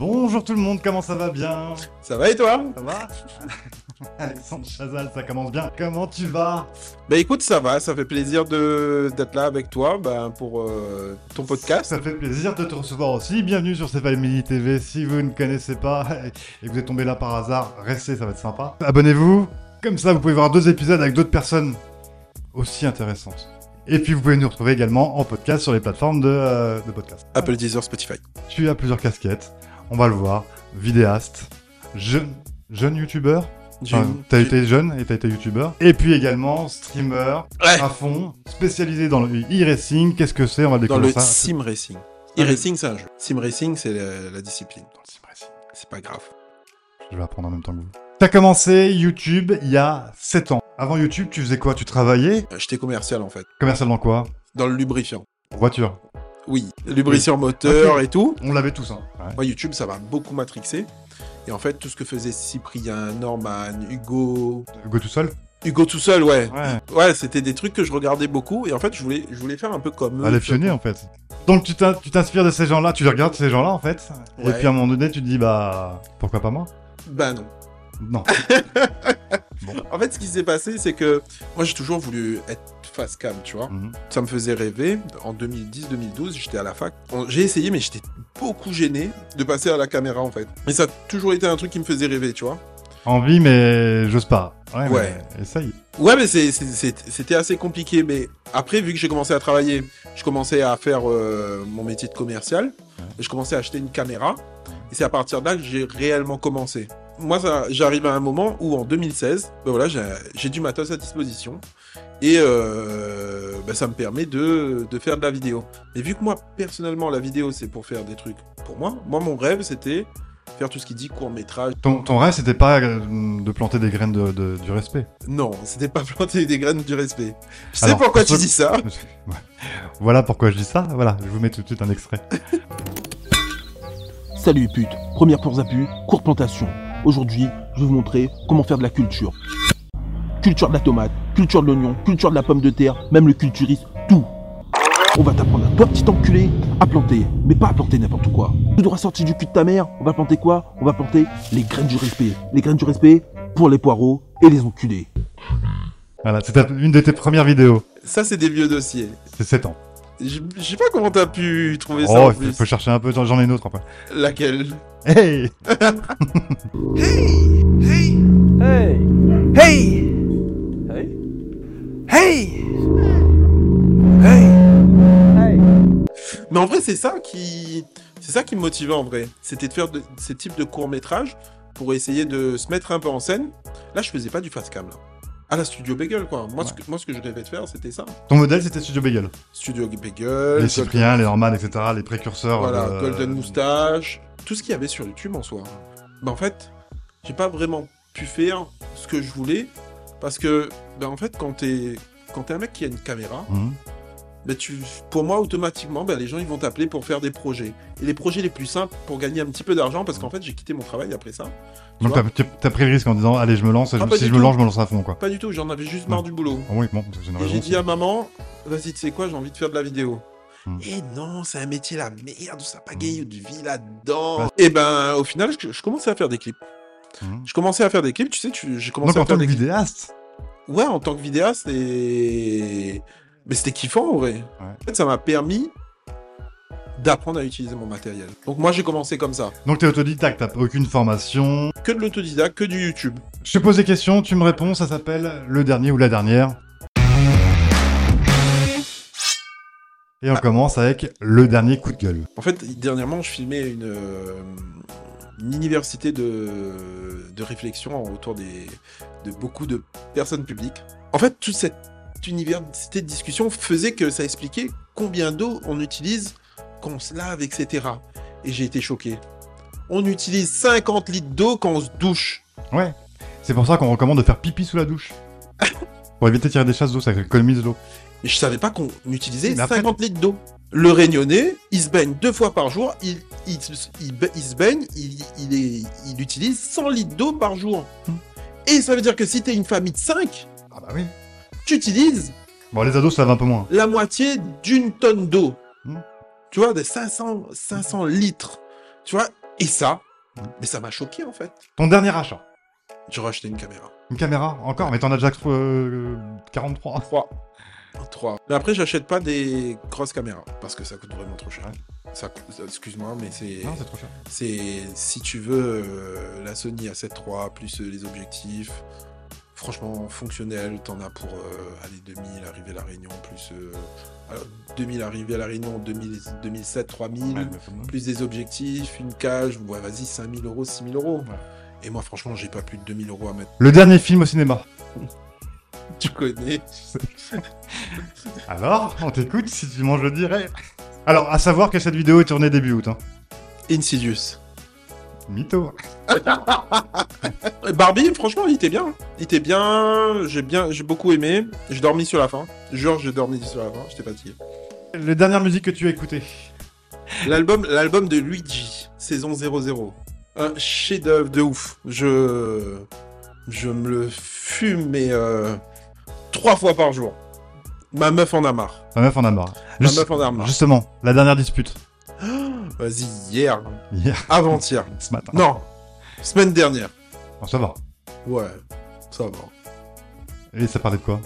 Bonjour tout le monde, comment ça va bien Ça va et toi Ça va Alexandre Chazal, ça commence bien. Comment tu vas Bah écoute, ça va, ça fait plaisir de d'être là avec toi bah, pour euh, ton podcast. Ça fait plaisir de te recevoir aussi. Bienvenue sur Family TV. Si vous ne connaissez pas et que vous êtes tombé là par hasard, restez, ça va être sympa. Abonnez-vous. Comme ça, vous pouvez voir deux épisodes avec d'autres personnes aussi intéressantes. Et puis vous pouvez nous retrouver également en podcast sur les plateformes de, euh, de podcast. Apple, Deezer, Spotify. Tu as plusieurs casquettes, on va le voir. Vidéaste, jeune, jeune youtubeur. Enfin, t'as été jeune et t'as été youtubeur. Et puis également streamer Ouais. à fond, spécialisé dans le e-racing. Qu'est-ce que c'est? On va dans découvrir le ça. sim racing. Ouais. E-racing, c'est un jeu. Sim racing, c'est la, la discipline. Dans le sim racing. C'est pas grave. Je vais apprendre en même temps que vous. T'as commencé YouTube il y a 7 ans. Avant YouTube, tu faisais quoi? Tu travaillais? Euh, J'étais commercial en fait. Commercial dans quoi? Dans le lubrifiant. Voiture. Oui, lubrifiant moteur Ok. et tout. On l'avait tous, hein. Ouais. Moi, YouTube, ça m'a beaucoup matrixé. Et en fait, tout ce que faisait Cyprien, Norman, Hugo. Go tout seul? Hugo tout seul, ouais. Ouais. Ouais, c'était des trucs que je regardais beaucoup. Et en fait, je voulais, je voulais faire un peu comme eux. Ah, les pionniers en fait. Donc tu t'in- tu t'inspires de ces gens-là, tu les regardes ces gens-là en fait. Et puis à un moment donné, tu te dis bah pourquoi pas moi? Bah non. Non. En fait, ce qui s'est passé, c'est que moi, j'ai toujours voulu être face cam, tu vois. Mhm. Ça me faisait rêver. En 2010-2012, j'étais à la fac. J'ai essayé, mais j'étais beaucoup gêné de passer à la caméra, en fait. Et ça a toujours été un truc qui me faisait rêver, tu vois. Envie, mais j'ose pas. Ouais. Ouais. mais Essaye. Ouais, mais c'était assez compliqué. Mais après, vu que j'ai commencé à travailler, je commençais à faire euh, mon métier de commercial. Et je commençais à acheter une caméra. Et c'est à partir de là que j'ai réellement commencé. Moi, j'arrive à un moment où, en 2016, ben voilà, j'ai j'ai du matos à disposition. Et euh, ben, ça me permet de, de faire de la vidéo. Mais vu que moi, personnellement, la vidéo, c'est pour faire des trucs pour moi. Moi, mon rêve, c'était faire tout ce qui dit court-métrage. Ton, ton rêve, c'était pas euh, de planter des graines de, de- du respect? Non, c'était pas planter des graines du respect. Je sais Alors, pourquoi pour tu dis ça. Voilà pourquoi je dis ça. Voilà, je vous mets tout de suite un extrait. Salut les putes, première course à pu, courte plantation. Aujourd'hui, je vais vous montrer comment faire de la culture. Culture de la tomate, culture de l'oignon, culture de la pomme de terre, même le culturiste, tout. On va t'apprendre à toi, petit enculé, à planter, mais pas à planter n'importe quoi. Tout droit sorti du cul de ta mère, on va planter quoi? On va planter les graines du respect. Les graines du respect pour les poireaux et les enculés. Voilà, c'était une de tes premières vidéos. Ça, c'est des vieux dossiers. C'est 7 ans. Je je sais pas comment t'as pu trouver ça Oh, il faut, chercher un peu. J'en ai une autre après. Laquelle? Hey Hey! Hey! Hey! Hey! Hey! Hey! Mais en vrai, c'est ça qui, c'est ça qui me motivait en vrai. C'était de faire de, ces types de courts métrages pour essayer de se mettre un peu en scène. Là, je faisais pas du fast cam là. À la Studio Bagel quoi. Moi, ce que, moi, ce que je rêvais de faire, c'était ça. Ton modèle, c'était Studio Bagel. Studio Bagel, les Cypriens, les Norman, etc. Les précurseurs. voilà, de- Golden Moustache, tout ce qu'il y avait sur YouTube en soi. Ben en fait, j'ai pas vraiment pu faire ce que je voulais parce que, ben en fait, quand t'es, quand t'es un mec qui a une caméra, Mhm. Ben tu, pour moi, automatiquement, ben les gens ils vont t'appeler pour faire des projets. Et les projets les plus simples pour gagner un petit peu d'argent, parce qu'en fait, j'ai quitté mon travail après ça. Donc t'as pris le risque en disant allez je me lance, Ah, je- si je me lance je me lance à fond quoi. Pas du tout, j'en avais juste marre du boulot. Ah oui bon Et j'ai dit à maman, vas-y, tu sais quoi, j'ai envie de faire de la vidéo. Hmm. Et non, c'est un métier la merde, ça pagaille de vie là-dedans. Bah. Et ben, au final, je, je commençais à faire des clips. Mhm. Je commençais à faire des clips, tu sais, tu, j'ai commencé Donc en à faire tant que des vidéaste, Ouais, en tant que vidéaste, et... Mais c'était kiffant, en vrai. En fait, ça m'a permis d'apprendre à utiliser mon matériel. Donc moi, j'ai commencé comme ça. donc t'es autodidacte, t'as aucune formation. Que de l'autodidacte, que du YouTube. Je te pose des questions, tu me réponds, ça s'appelle le dernier ou la dernière. Et on commence avec le dernier coup de gueule. En fait, dernièrement, je filmais une, euh, une université de, de réflexion autour des, de beaucoup de personnes publiques. En fait, toute cette université de discussion faisait que ça expliquait combien d'eau on utilise quand on se lave, etc. Et j'ai été choqué. On utilise 50 litres d'eau quand on se douche. Ouais. C'est pour ça qu'on recommande de faire pipi sous la douche. pour éviter de tirer des chasses d'eau, ça économise l'eau. Mais je savais pas qu'on utilisait Mais après- 50 litres d'eau. Le réunionnais, il se baigne deux fois par jour, il, il, il, ba- il se baigne, il, il, est, il utilise 100 litres d'eau par jour. Hmm. Et ça veut dire que si t'es une famille de 5, Ah bah oui. Tu utilises Bon les ados ça va un peu moins. la moitié d'une tonne d'eau. Hmm. Tu vois, des 500, 500 litres. Tu vois, Et ça, mais ça m'a choqué en fait. Ton dernier achat J'ai racheté une caméra. Une caméra Encore? Mais t'en as déjà euh, 43. 3. 3. Mais après, j'achète pas des grosses caméras parce que ça coûte vraiment trop cher. Ça coûte- Excuse-moi, mais c'est. Non, c'est trop cher. C'est si tu veux euh, la Sony A7 III plus euh, les objectifs, franchement fonctionnel, t'en as pour euh, aller 2000 arriver à la Réunion plus euh, alors, 2000 arriver à la Réunion 2000, 2007 3000 Ouais, mais faut- plus des objectifs, une cage, ouais vas-y 5000 euros, 6000 euros. Ouais. Et moi franchement j'ai pas plus de 2000 euros à mettre. Le dernier film au cinéma. Tu connais Alors, on t'écoute si tu manges le dirais. Alors, à savoir que cette vidéo est tournée début août. Hein. Insidious. Mytho. Barbie, franchement, il était bien. Il était bien. J'ai bien, j'ai beaucoup aimé. J'ai dormi sur la fin. Genre, j'ai dormi sur la fin. J'étais fatigué. Les dernières musiques que tu as écoutées. L'album, l'album de Luigi, saison 00. Un chef-d'œuvre de ouf. Je, je me le fume mais euh, trois fois par jour. Ma meuf en a marre. Ma meuf en a marre. Ma Juste- meuf en a marre. justement, la dernière dispute. Vas-y, hier, Hier, avant-hier. ce matin. Non, semaine dernière. Bon, ça va. Ouais, ça va. Et ça parlait de quoi?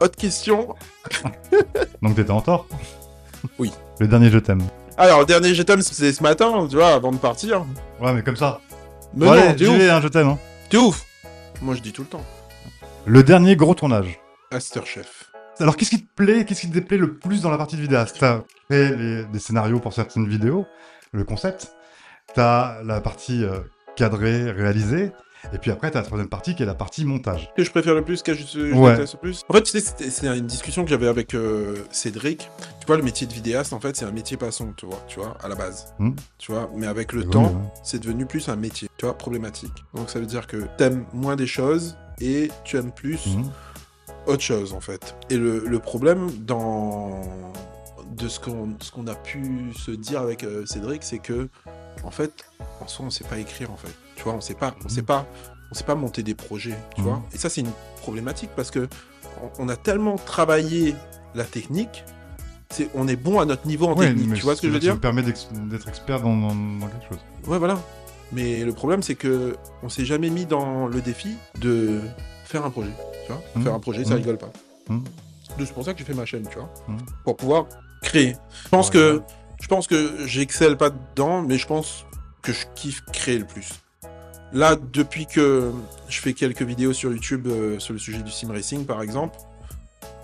Autre question? Donc t'étais en tort? Oui. Le dernier je t'aime. Alors, le dernier je t'aime, c'était ce matin, tu vois, avant de partir. Ouais, mais comme ça. Mais Bon, non, allez, t'es j'y ouf. hein, je t'aime. hein. T'es ouf. Moi, je dis tout le temps. Le dernier gros tournage. Masterchef. Alors, qu'est-ce qui te plaît, qu'est-ce qui te déplaît le plus dans la partie de vidéaste T'as les- des scénarios pour certaines vidéos, le concept. T'as la partie euh, cadrée, réalisée. Et puis après, t'as la troisième partie qui est la partie montage. que je préfère le plus, que je, je Ouais. le plus. En fait, tu c'est une discussion que j'avais avec euh, Cédric. Tu vois, le métier de vidéaste, en fait, c'est un métier passant, tu vois, tu vois, à la base. Hmm. Tu vois, mais avec le Oui, temps, ouais. c'est devenu plus un métier, tu vois, problématique. Donc ça veut dire que t'aimes moins des choses et tu aimes plus Mhm. Autre chose, en fait. Et le, le problème dans de ce qu'on a pu se dire avec euh, Cédric, c'est que en fait, en soi, on sait pas écrire, en fait. Tu vois, on sait pas, on sait pas, on sait pas monter des projets, tu Mhm. vois. Et ça, c'est une problématique parce que on, on a tellement travaillé la technique, on est bon à notre niveau en Ouais, technique. Tu vois ce que je veux ça dire me permet d'être expert dans, dans- dans quelque chose. Ouais, voilà. Mais le problème, c'est que on s'est jamais mis dans le défi de faire un projet. Tu vois, Mhm. faire un projet, ça Mhm. rigole pas. Mhm. C'est pour ça que j'ai fait ma chaîne, tu vois, pour pouvoir créer. Je pense Ouais, que ouais. je pense que j'excelle pas dedans, mais je pense que je kiffe créer le plus. Là, depuis que je fais quelques vidéos sur YouTube euh, sur le sujet du sim racing, par exemple,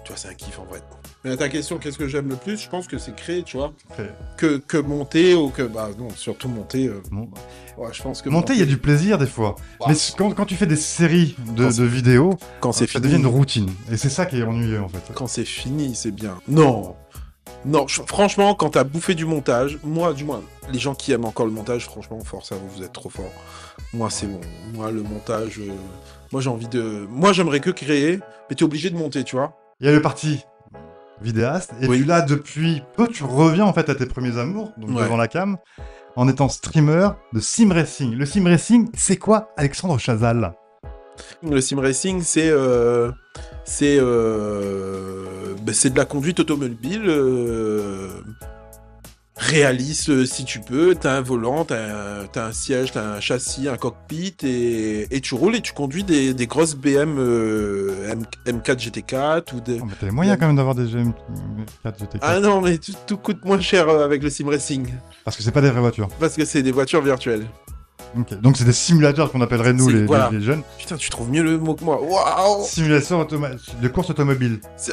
tu vois, c'est un kiff en vrai. Mais à ta question, qu'est-ce que j'aime le plus? Je pense que c'est créer, tu vois, que, que monter ou que bah non, surtout monter. euh, bon, ouais, je pense que Monter, il y a du plaisir des fois. Wow. Mais quand, quand tu fais des séries de, Quand c'est- de vidéos, quand c'est ça fini. devient une routine. Et c'est ça qui est ennuyeux en fait. Quand c'est fini, c'est bien. Non. Non, je- franchement, quand t'as bouffé du montage, moi, du moins, les gens qui aiment encore le montage, franchement, force à vous, vous êtes trop forts. Moi, c'est bon. Moi, le montage, euh, moi, j'ai envie de. Moi, j'aimerais que créer, mais t'es obligé de monter, tu vois. Il y a le parti vidéaste. Et Oui. puis là, depuis peu, tu reviens en fait à tes premiers amours, donc Ouais. devant la cam, en étant streamer de sim racing. Le sim racing, c'est quoi, Alexandre Chazal? Le sim racing, c'est. euh, c'est. euh, ben, c'est de la conduite automobile. euh, réaliste euh, si tu peux. T'as un volant, t'as un, t'as un siège, t'as un châssis, un cockpit et, et tu roules et tu conduis des, des grosses BM euh, M, M4 GT4 ou des. Oh, mais T'as les moyens quand même d'avoir des GM4 GT4. Ah non, mais tout, tout coûte moins cher euh, avec le sim racing Parce que c'est pas des vraies voitures. parce que c'est des voitures virtuelles. Ok. Donc c'est des simulateurs qu'on appellerait nous les, voilà. les- les jeunes. Putain, tu trouves mieux le mot que moi. Waouh Simulation de course automobile.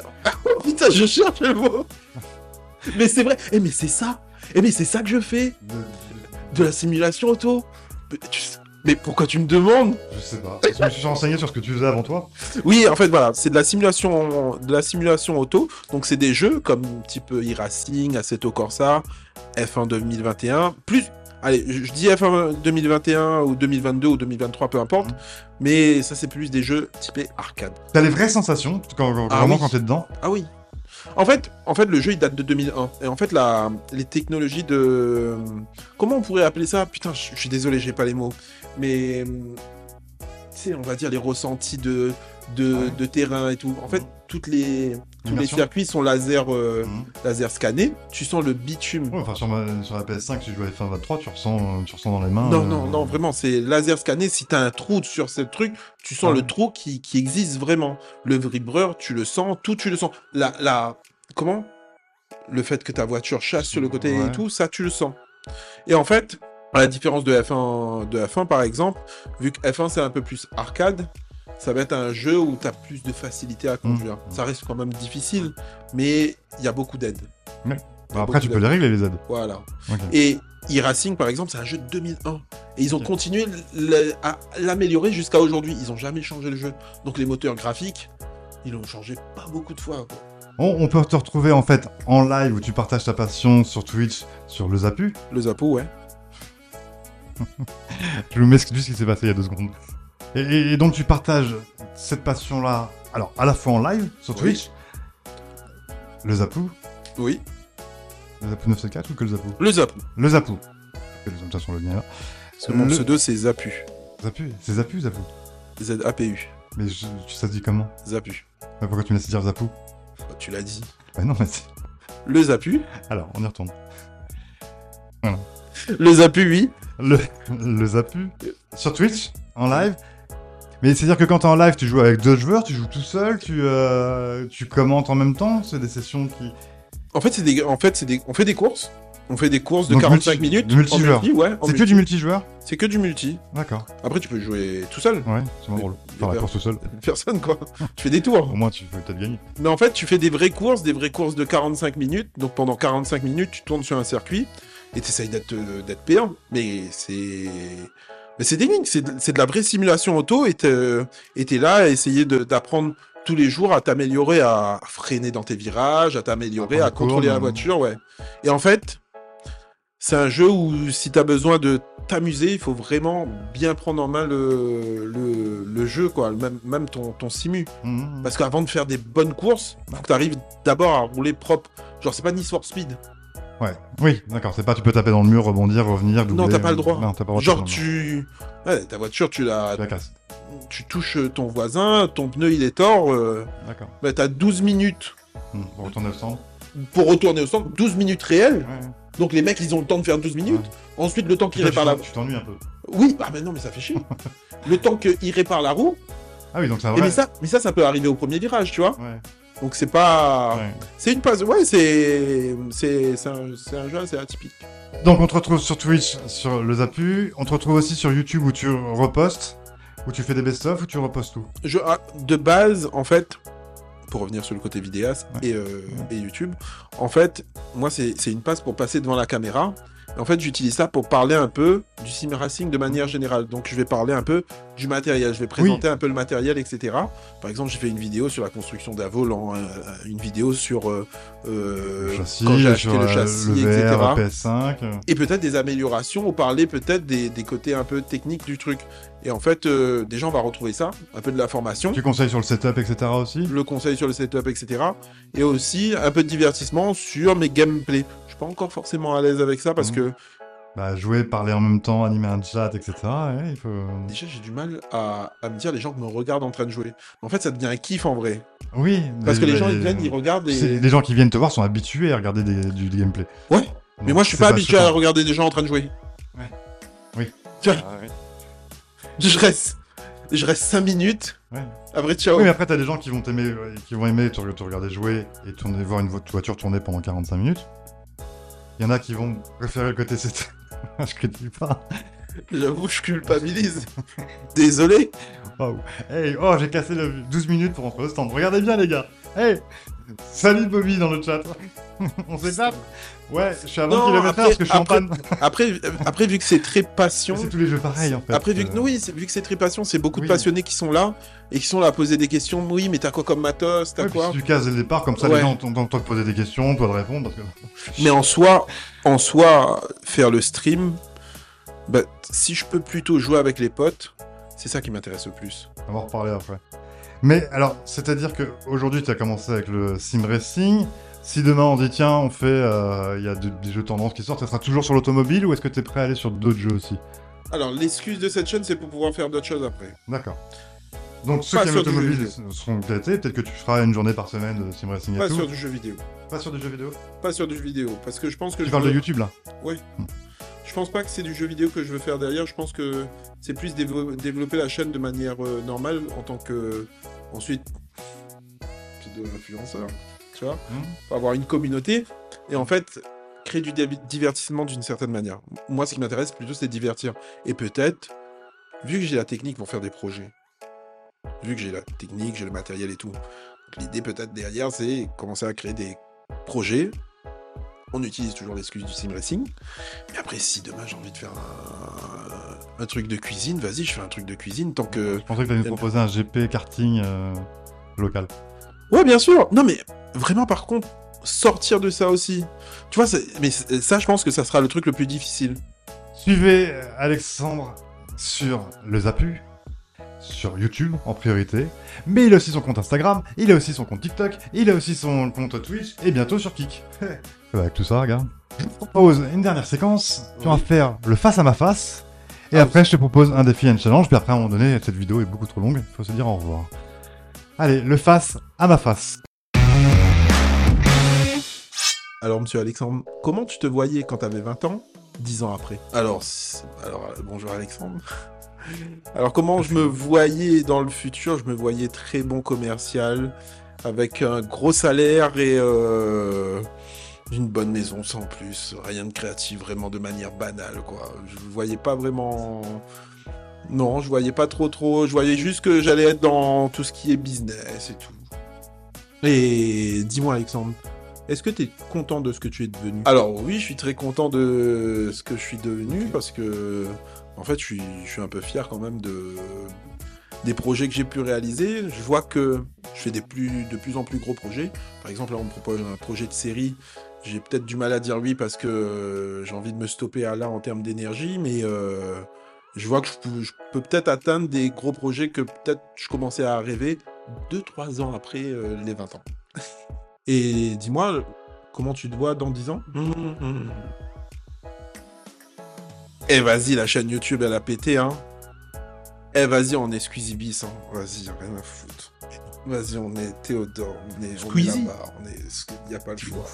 Oh, Putain, je cherche le mot. Mais c'est vrai. Eh mais c'est ça. Eh mais c'est ça que je fais. De la simulation auto. Mais, tu sais- mais pourquoi tu me demandes? Je sais pas. Parce que je me suis renseigné sur ce que tu faisais avant toi. Oui, en fait, voilà, c'est de la simulation, de la simulation auto. Donc, c'est des jeux comme type e-racing, Assetto Corsa, F1 2021. Plus, allez, je dis F1 2021 ou 2022 ou 2023, peu importe. Mais ça, c'est plus des jeux typés arcade. T'as les vraies sensations, quand, quand- Ah vraiment oui. quand t'es dedans? Ah oui. En fait, en fait, le jeu il date de 2001. Et en fait, la, les technologies de, comment on pourrait appeler ça? Putain, je suis désolé, j'ai pas les mots. Mais, tu sais, on va dire les ressentis de de, Ouais. de terrain et tout. En fait. Toutes les, tous les circuits sont laser, euh, Mhm. laser scannés. Tu sens le bitume. Ouais, enfin, sur, ma- sur la PS5, si tu joues à F1 23, tu ressens, tu ressens dans les mains. Non, euh, non, non, vraiment, c'est laser scanné. Si tu as un trou sur ce truc, tu sens Ah le trou qui, qui existe vraiment. Le vibreur, tu le sens, tout, tu le sens. La, la, comment? Le fait que ta voiture chasse sur le côté Ouais. et tout, ça, tu le sens. Et en fait, à la différence de F1, de F1 par exemple, vu que F1 c'est un peu plus arcade, ça va être un jeu où tu as plus de facilité à conduire. Mmh. Ça reste quand même difficile, mais il y a beaucoup d'aide. Ouais. Bon, après, tu peux les régler, les aides. Voilà. Et e-racing, par exemple, c'est un jeu de 2001. Et ils ont continué le- à l'améliorer jusqu'à aujourd'hui. Ils ont jamais changé le jeu. Donc les moteurs graphiques, ils l'ont changé pas beaucoup de fois. quoi. On, on peut te retrouver en fait en live où tu partages ta passion sur Twitch, sur le Zapu. Le Zapo, ouais. Je vous m'excuse ce qui s'est passé il y a deux secondes. Et, et- et donc tu partages cette passion-là, alors à la fois en live sur. Twitch, le Zapu, Oui, le Zapu 974 ou que le Zapu le Zapo. Le Zapu. Que les hommes sont le lien là. Parce que mon Le- pseudo, c'est Zapu. Zapu, c'est Zapu, Zapu. Z-A-P-U. Mais je, tu ça se dit comment Zapu. Bah, Pourquoi tu me laisses dire Zapu Bah, tu l'as dit. Bah non, mais c'est- Le Zapu. Alors, on y retourne. Le Zapu, oui. Le, le Zapu sur Twitch, en live. Mais c'est-à-dire que quand t'es en live, tu joues avec deux joueurs, tu joues tout seul, tu, euh, tu commentes en même temps, c'est des sessions qui... En fait, c'est des... En fait, c'est des... on fait des courses. On fait des courses de Donc 45 multi- minutes. de multijoueur. multi, ouais, C'est que du multijoueur C'est que du multi. D'accord. Après, tu peux jouer tout seul. Ouais, c'est moins drôle. Enfin, la course tout seul. Personne, quoi. tu fais des tours. Au moins, tu peux peut-être gagner. Mais en fait, tu fais des vraies courses, des vraies courses de 45 minutes. Donc pendant 45 minutes, tu tournes sur un circuit et tu essayes d'être euh, d'être payant. Mais c'est. Mais c'est des lignes, c'est de, la vraie simulation auto et t'es là à essayer d'apprendre tous les jours à t'améliorer, à freiner dans tes virages, à t'améliorer, À à prendre contrôler la voiture, ouais. Et en fait, c'est un jeu où si t'as besoin de t'amuser, il faut vraiment bien prendre en main le, le, le jeu, quoi, même, même ton, ton simu. Mhm. Parce qu'avant de faire des bonnes courses, faut que tu arrives d'abord à rouler propre. Genre, c'est pas Need for Speed. Ouais. Oui, d'accord. C'est pas tu peux taper dans le mur, rebondir, revenir, doubler. Non, t'as pas le droit. Non, t'as pas le droit Genre, tu. Ouais, ta voiture, tu la... Tu la casses. tu touches ton voisin, ton pneu il est tort, euh... D'accord. bah, t'as 12 minutes Mhm. Pour retourner au stand. pour retourner au centre, 12 minutes réelles. Ouais. Donc les mecs, ils ont le temps de faire 12 minutes. Ensuite, le temps qu'ils réparent la. t'en- Tu t'ennuies un peu. Oui, ah, mais non, mais ça fait chier. le temps qu'ils réparent la roue. Ah oui, donc Et vrai. mais, ça, mais ça, ça peut arriver au premier virage, tu vois. Ouais. Donc c'est pas. ouais. C'est une passe. Ouais, c'est. C'est c'est un... un jeu assez atypique. Donc on te retrouve sur Twitch, sur le Zapu. On te retrouve aussi sur YouTube où tu repostes, où tu fais des best-of, où tu repostes tout. Je, ah, de base, en fait, pour revenir sur le côté vidéaste Ouais. et, euh, et YouTube, en fait, moi, c'est c'est une passe pour passer devant la caméra. En fait, j'utilise ça pour parler un peu du sim racing de manière générale. Donc, je vais parler un peu du matériel. Je vais présenter un peu le matériel, etc. Par exemple, j'ai fait une vidéo sur la construction d'un volant, une vidéo sur euh, euh, le châssis, quand j'ai acheté sur le châssis, le etc. VR, PS5. Et peut-être des améliorations, ou parler peut-être des, des côtés un peu techniques du truc. Et en fait, euh, déjà, on va retrouver ça, un peu de la formation Tu conseilles sur le setup, etc. aussi? Le conseil sur le setup, etc. Et aussi un peu de divertissement sur mes gameplays. Je suis pas encore forcément à l'aise avec ça parce Mhm. que Bah, jouer, parler en même temps, animer un chat, etc. ouais, il faut... déjà j'ai du mal à, à me dire les gens qui me regardent en train de jouer. En fait, ça devient un kiff en vrai. Oui. Parce que les gens ils viennent, ils regardent et. Les gens qui viennent te voir sont habitués à regarder des- du, gameplay. Ouais. Mais moi je suis pas habitué à regarder des gens en train de jouer. Ouais. Oui. Tu vois, je reste. Je reste 5 minutes. Ouais. Après, ciao. Oui, mais après, t'as des gens qui vont t'aimer, euh, qui vont aimer te, te regarder jouer et tourner, voir une vo- voiture tourner pendant 45 minutes. Il y en a qui vont préférer le côté c'est. je critique pas. J'avoue, je culpabilise. Désolé. Oh, hey, oh, j'ai cassé le 12 minutes pour rentrer au stand. Regardez bien, les gars. Hey, salut Bobby dans le chat. On s'étape Ouais, je suis à 20 Non, km après- parce que je suis après- en panne. Après, après vu que c'est très passion. C'est tous les jeux pareils en fait. Après, vu que, Euh, oui, vu que c'est très passion, c'est beaucoup Oui. de passionnés qui sont là et qui sont là à poser des questions. Oui, mais t'as quoi comme matos? T'as ouais, quoi? si tu casses dès le départ, comme ça Ouais. les gens entendent toi te poser des questions, toi de répondre. Parce que... Mais en soi, en soi, faire le stream, bah, si je peux plutôt jouer avec les potes, c'est ça qui m'intéresse le plus. On va en reparler après. Mais alors, c'est-à-dire qu'aujourd'hui, tu as commencé avec le sim racing. Si demain on dit tiens, on fait, euh, il y a de- des jeux tendances qui sortent, ça sera toujours sur l'automobile ou est-ce que tu es prêt à aller sur d'autres jeux aussi? Alors, l'excuse de cette chaîne, c'est pour pouvoir faire d'autres choses après. D'accord. Donc ceux Pas qui aiment l'automobile seront gâtés. Peut-être que tu feras une journée par semaine de sim racing et Pas tout. sur du jeu vidéo. Pas sur du jeu vidéo. Pas sur du jeu vidéo. Parce que je pense que Tu je parles de YouTube là? Je pense pas que c'est du jeu vidéo que je veux faire derrière. Je pense que c'est plus dévo- développer la chaîne de manière euh, normale en tant que. Ensuite, c'est de l'influenceur. Tu vois. Faut avoir une communauté. Et en fait, créer du div- divertissement d'une certaine manière. Moi, ce qui m'intéresse plutôt, c'est divertir. Et peut-être, vu que j'ai la technique pour faire des projets, vu que j'ai la technique, j'ai le matériel et tout, l'idée peut-être derrière, c'est commencer à créer des projets. On utilise toujours l'excuse du sim racing. Mais après, si demain j'ai envie de faire un, un truc de cuisine, vas-y, je fais un truc de cuisine tant que. Je pensais que tu allais nous proposer un GP karting euh, local. Ouais, bien sûr. Non, mais vraiment, par contre, sortir de ça aussi. Tu vois, mais ça, je pense que ça sera le truc le plus difficile. Suivez euh, Alexandre sur le Zapu, sur YouTube en priorité, mais il a aussi son compte Instagram, il a aussi son compte TikTok, il a aussi son compte Twitch et bientôt sur Kik. Avec tout ça, regarde. Je te propose une dernière séquence. Tu vas faire le face à ma face. Et Ah, après, je te propose un défi et un challenge. Puis après, à un moment donné, cette vidéo est beaucoup trop longue. Il faut se dire au revoir. Allez, le face à ma face. Alors, monsieur Alexandre, comment tu te voyais quand tu avais 20 ans, 10 ans après? Alors euh, bonjour Alexandre. Alors, comment je me voyais dans le futur? Je me voyais très bon commercial, avec un gros salaire et euh, une bonne maison sans plus. Rien de créatif, vraiment de manière banale, quoi. Je ne voyais pas vraiment. Non, je voyais pas trop trop. Je voyais juste que j'allais être dans tout ce qui est business et tout. Et dis-moi, Alexandre, est-ce que tu es content de ce que tu es devenu? Alors oui, je suis très content de ce que je suis devenu parce que en fait, je suis, un peu fier quand même de des projets que j'ai pu réaliser. Je vois que je fais des plus, de plus en plus gros projets. Par exemple, là, on me propose un projet de série. J'ai peut-être du mal à dire oui parce que euh, j'ai envie de me stopper à là en termes d'énergie, mais euh, je vois que je peux, peut-être atteindre des gros projets que peut-être je commençais à rêver 2-3 ans après euh, les 20 ans. Et dis-moi, comment tu te vois dans 10 ans? Eh vas-y, la chaîne YouTube, elle a pété, hein. Eh vas-y, on est Squeezie Bis, hein. Vas-y, rien à foutre. Vas-y, on est Théodore, on est, on est là-bas, on est... A pas le choix.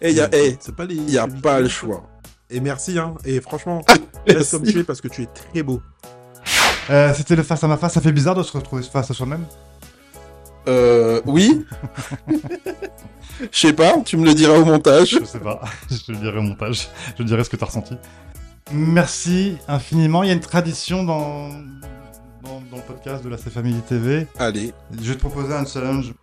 Eh, y a... eh, C'est pas les. a pas le choix. Et merci, hein. Et franchement, reste comme tu es parce que tu es très beau. Euh, C'était le face à ma face. Ça fait bizarre de se retrouver face à soi-même. Euh, oui. Je sais pas, tu me le diras au montage. Je sais pas. je te dirai au montage. Je dirai ce que t'as ressenti. Merci infiniment. Il y a une tradition dans, dans, dans le podcast de la C Family TV. Allez, Je vais te proposer un challenge.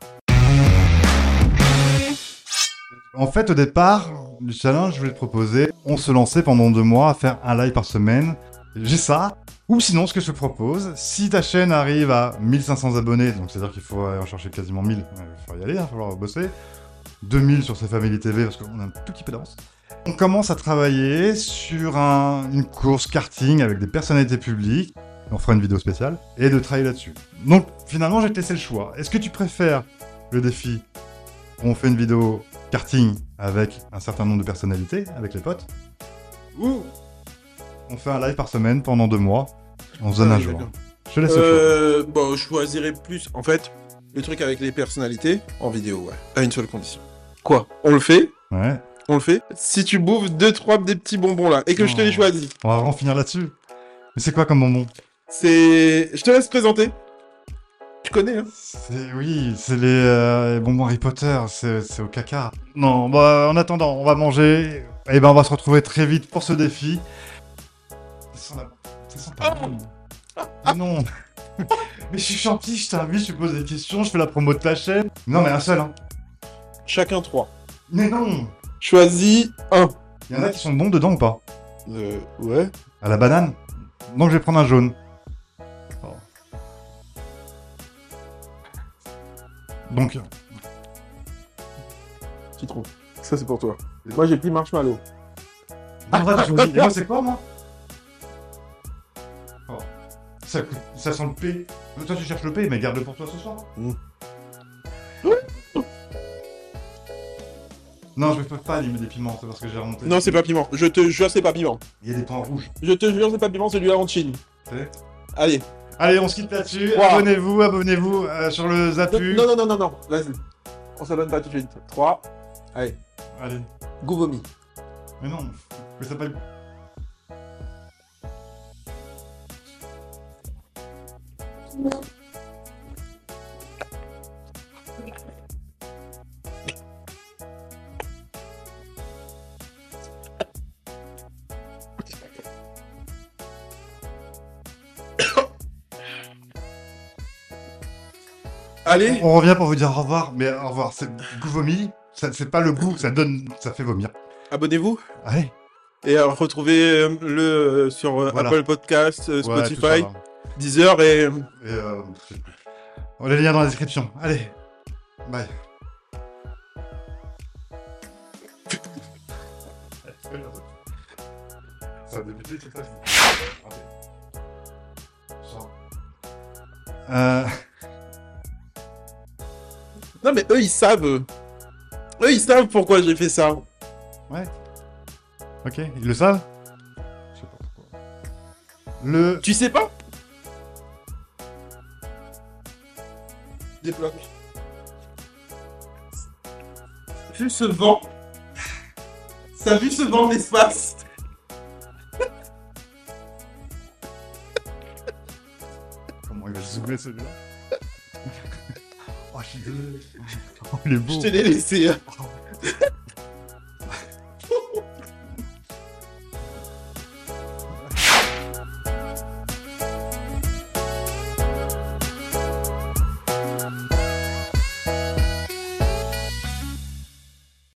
En fait, au départ du challenge, je voulais te proposer, on se lançait pendant deux mois à faire un live par semaine. J'ai ça. Ou sinon, ce que je te propose, si ta chaîne arrive à 1500 abonnés, donc c'est-à-dire qu'il faut aller en chercher quasiment 1000, il faut y aller, il va falloir bosser. 2000 sur ces Family TV parce qu'on a un tout petit peu d'avance. On commence à travailler sur un- une course karting avec des personnalités publiques. On fera une vidéo spéciale et de travailler là-dessus. Donc finalement, te laisser le choix. Est-ce que tu préfères le défi où on fait une vidéo karting avec un certain nombre de personnalités, avec les potes, ou on fait un live par semaine pendant deux mois, on se donne Ah un jour. Je te laisse le choix. Euh, bon, je choisirais plus. En fait, le truc avec les personnalités, en vidéo, ouais. À une seule condition. Quoi? On le fait? Ouais. On le fait Si tu bouffes deux, trois des petits bonbons là, et que je te les choisis. On va vraiment finir là-dessus. Mais c'est quoi comme bonbon? C'est. Je te laisse présenter. Tu connais, hein C'est oui, c'est les, euh, les bonbons Harry Potter, c'est au caca. Non, bah en attendant, on va manger. Et ben on va se retrouver très vite pour ce défi. Ça sent la- ça sent pas bon. Mais non. mais je suis gentil, je t'invite, je te pose des questions, je fais la promo de ta chaîne. Non mais un seul, hein. Chacun trois. Mais non. Choisis un. Il y en a qui sont bons dedans ou pas Euh, ouais. À la banane. Donc je vais prendre un jaune. Oh. Donc, Citron. Ça, c'est pour toi. Moi, j'ai pris marshmallow. Ah, toi, t'as choisi. Et moi, c'est quoi, moi Oh. ça, ça sent le P. Toi, tu cherches le P, mais garde-le pour toi ce soir. Mm. Non, je peux pas allumer des piments, c'est parce que j'ai remonté. Non, c'est pas piment. Je te jure, c'est pas piment. Il y a des points rouges. Je te jure, c'est pas piment, c'est du. C'est Allez, Allez, on se quitte là-dessus. Abonnez-vous, abonnez-vous euh, sur le Non, Zapu. non, non, non, non, non. Vas-y. On s'abonne pas tout de suite. 3. Allez. Allez. Go vomi. Mais non, mais ça s'appelle. Allez. On revient pour vous dire au revoir, mais au revoir, c'est goût vomi. Ça- C'est pas le goût, ça donne, ça fait vomir. Abonnez-vous. Allez. Et retrouvez euh, le euh, sur euh, Voilà. Apple Podcast, euh, Ouais, tout ça, Spotify, là. Deezer et. Euh. On les liens dans la description. Allez. Bye. Ça a débuté, c'est ça Euh, Non mais eux ils savent. Eux ils savent pourquoi j'ai fait ça. ouais. Ok, ils le savent Je sais pas pourquoi. Le... Tu sais pas? Débloque. Vu ce vent. Ça vu ce vent de l'espace. Comment il va zoomer celui-là? Je. Oh, beau. Te l'ai laissé. hein.